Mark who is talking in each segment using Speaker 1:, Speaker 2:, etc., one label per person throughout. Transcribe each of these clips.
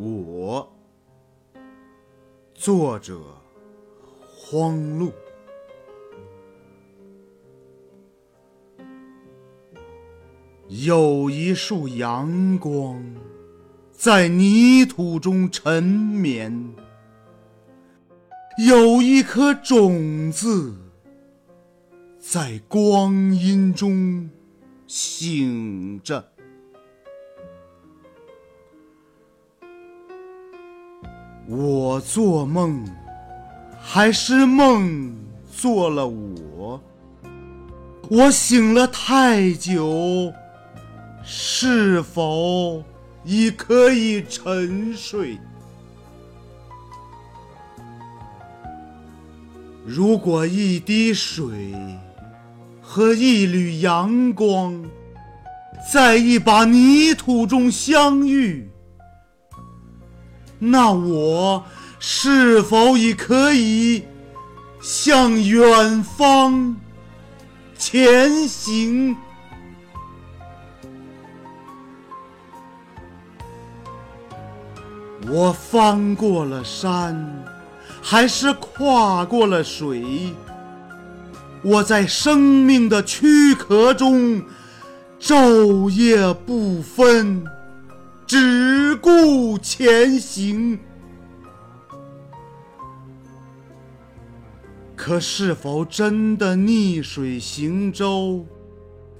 Speaker 1: 我，作者荒路。有一束阳光在泥土中沉眠，有一颗种子在光阴中醒着。我做梦，还是梦做了我？我醒了太久，是否已可以沉睡？如果一滴水和一缕阳光在一把泥土中相遇，那我是否已可以向远方前行？我翻过了山，还是跨过了水？我在生命的躯壳中昼夜不分。只顾前行，可是否真的逆水行舟，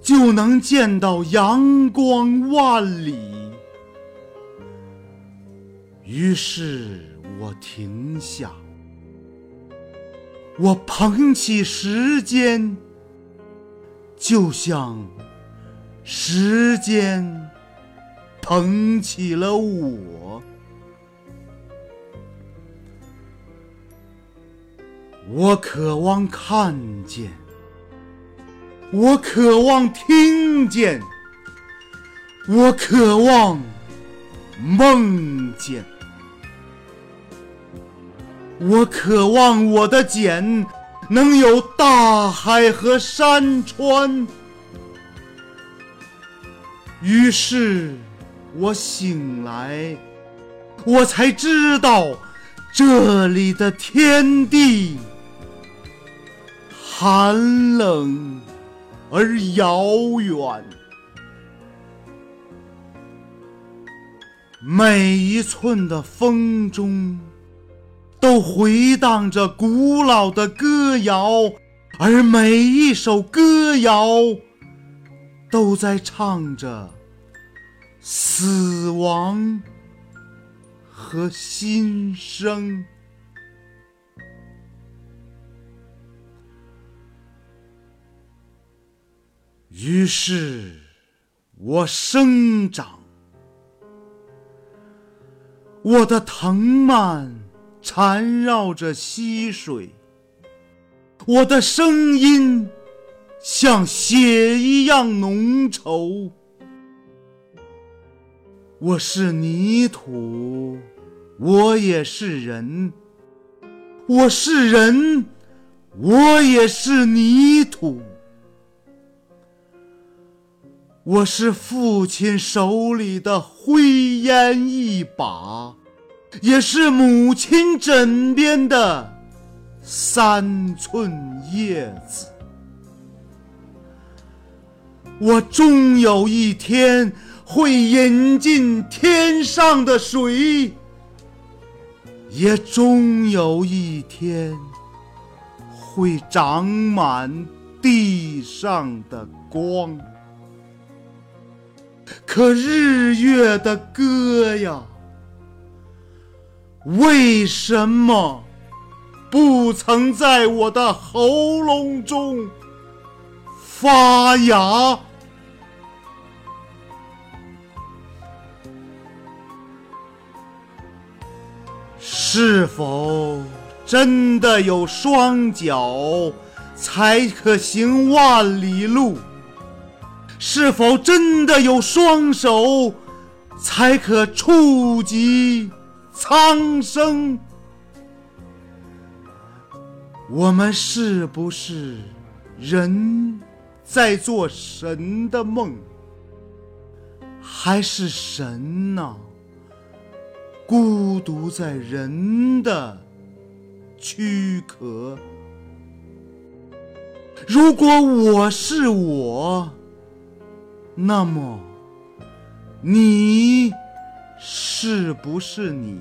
Speaker 1: 就能见到阳光万里？于是我停下，我捧起时间，就像时间。捧起了我，我渴望看见，我渴望听见，我渴望梦见，我渴望我的茧能有大海和山川，于是。我醒来，我才知道这里的天地寒冷而遥远，每一寸的风中都回荡着古老的歌谣，而每一首歌谣都在唱着。死亡和新生，于是我生长，我的藤蔓缠绕着溪水，我的声音像血一样浓稠。我是泥土，我也是人；我是人，我也是泥土。我是父亲手里的灰烟一把，也是母亲枕边的三寸叶子。我终有一天。会饮尽天上的水，也终有一天会长满地上的光。可日月的歌呀，为什么不曾在我的喉咙中发芽？是否真的有双脚才可行万里路？是否真的有双手才可触及苍生？我们是不是人在做神的梦，还是神呢？孤独在人的躯壳。如果我是我，那么你是不是你？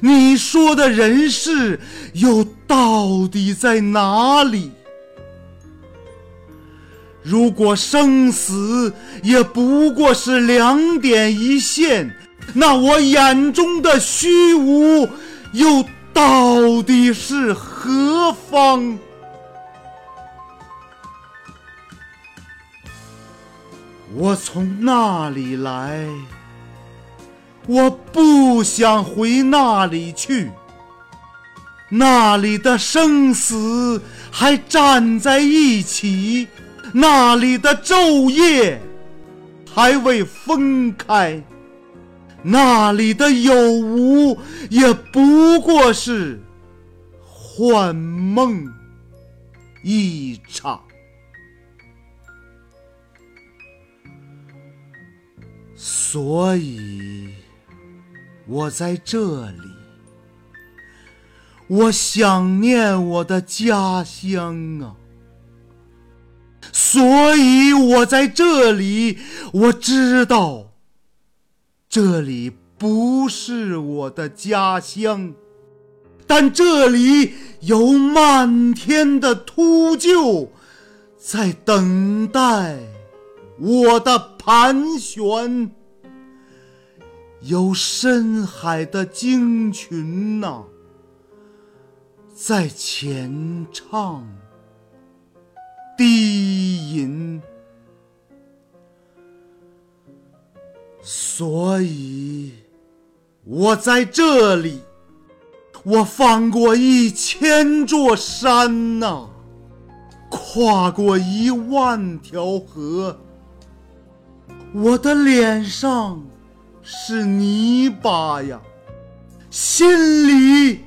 Speaker 1: 你说的人世又到底在哪里？如果生死也不过是两点一线，那我眼中的虚无又到底是何方？我从那里来，我不想回那里去。那里的生死还站在一起。那里的昼夜还未分开，那里的有无也不过是幻梦一场。所以，我在这里，我想念我的家乡啊。所以我在这里，我知道，这里不是我的家乡，但这里有漫天的秃鹫在等待我的盘旋，有深海的鲸群呐，在前唱。低吟，所以我在这里，我翻过一千座山呐，跨过一万条河，我的脸上是泥巴呀，心里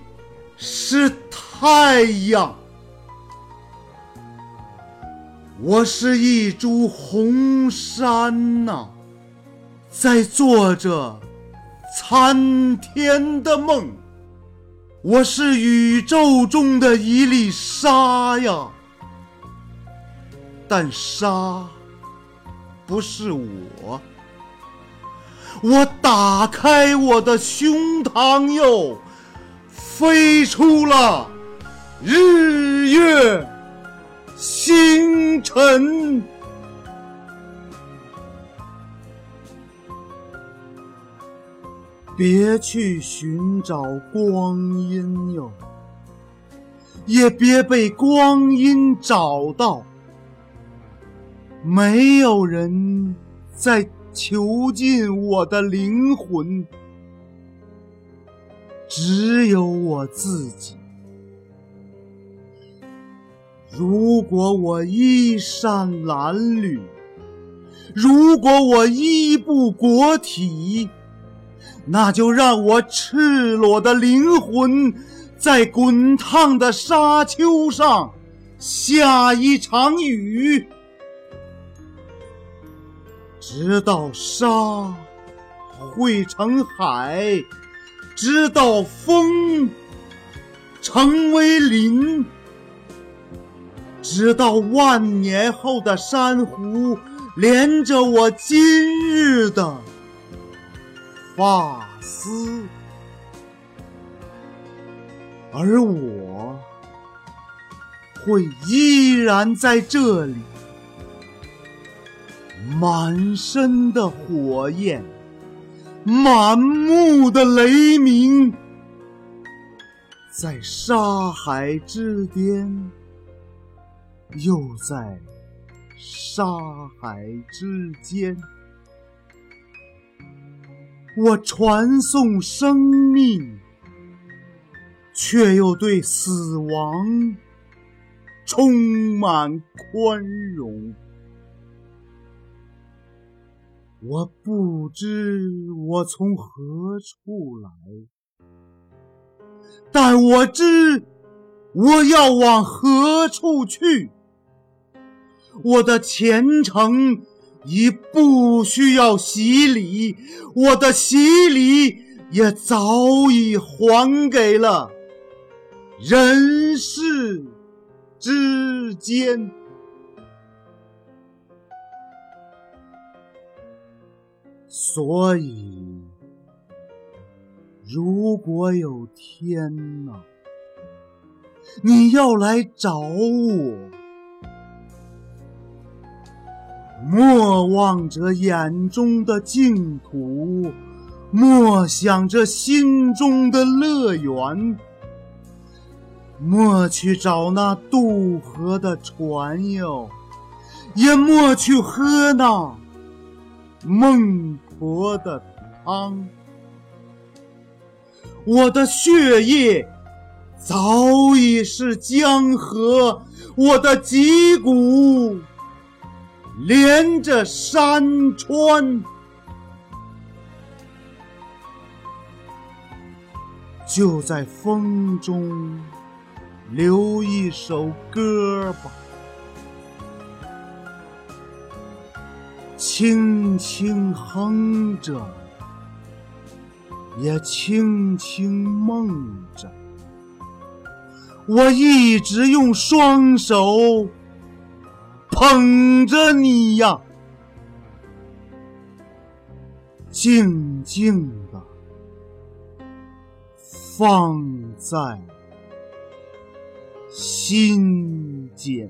Speaker 1: 是太阳。我是一株红杉呐，在做着参天的梦。我是宇宙中的一粒沙呀，但沙不是我。我打开我的胸膛哟，飞出了日月。星辰，别去寻找光阴哟，也别被光阴找到。没有人在囚禁我的灵魂，只有我自己。如果我衣衫褴褛，如果我衣不裹体，那就让我赤裸的灵魂在滚烫的沙丘上下一场雨，直到沙汇成海，直到风成为林。直到万年后的珊瑚连着我今日的发丝，而我会依然在这里，满身的火焰，满目的雷鸣，在沙海之巅。又在沙海之间，我传送生命，却又对死亡充满宽容。我不知我从何处来，但我知我要往何处去。我的前程已不需要洗礼，我的洗礼也早已还给了人世之间。所以，如果有天呐，你要来找我，莫望着眼中的净土，莫想着心中的乐园，莫去找那渡河的船哟，也莫去喝那孟婆的汤。我的血液早已是江河，我的脊骨连着山川。就在风中留一首歌吧，轻轻哼着。也轻轻梦着，我一直用双手捧着你呀，静静的放在心间。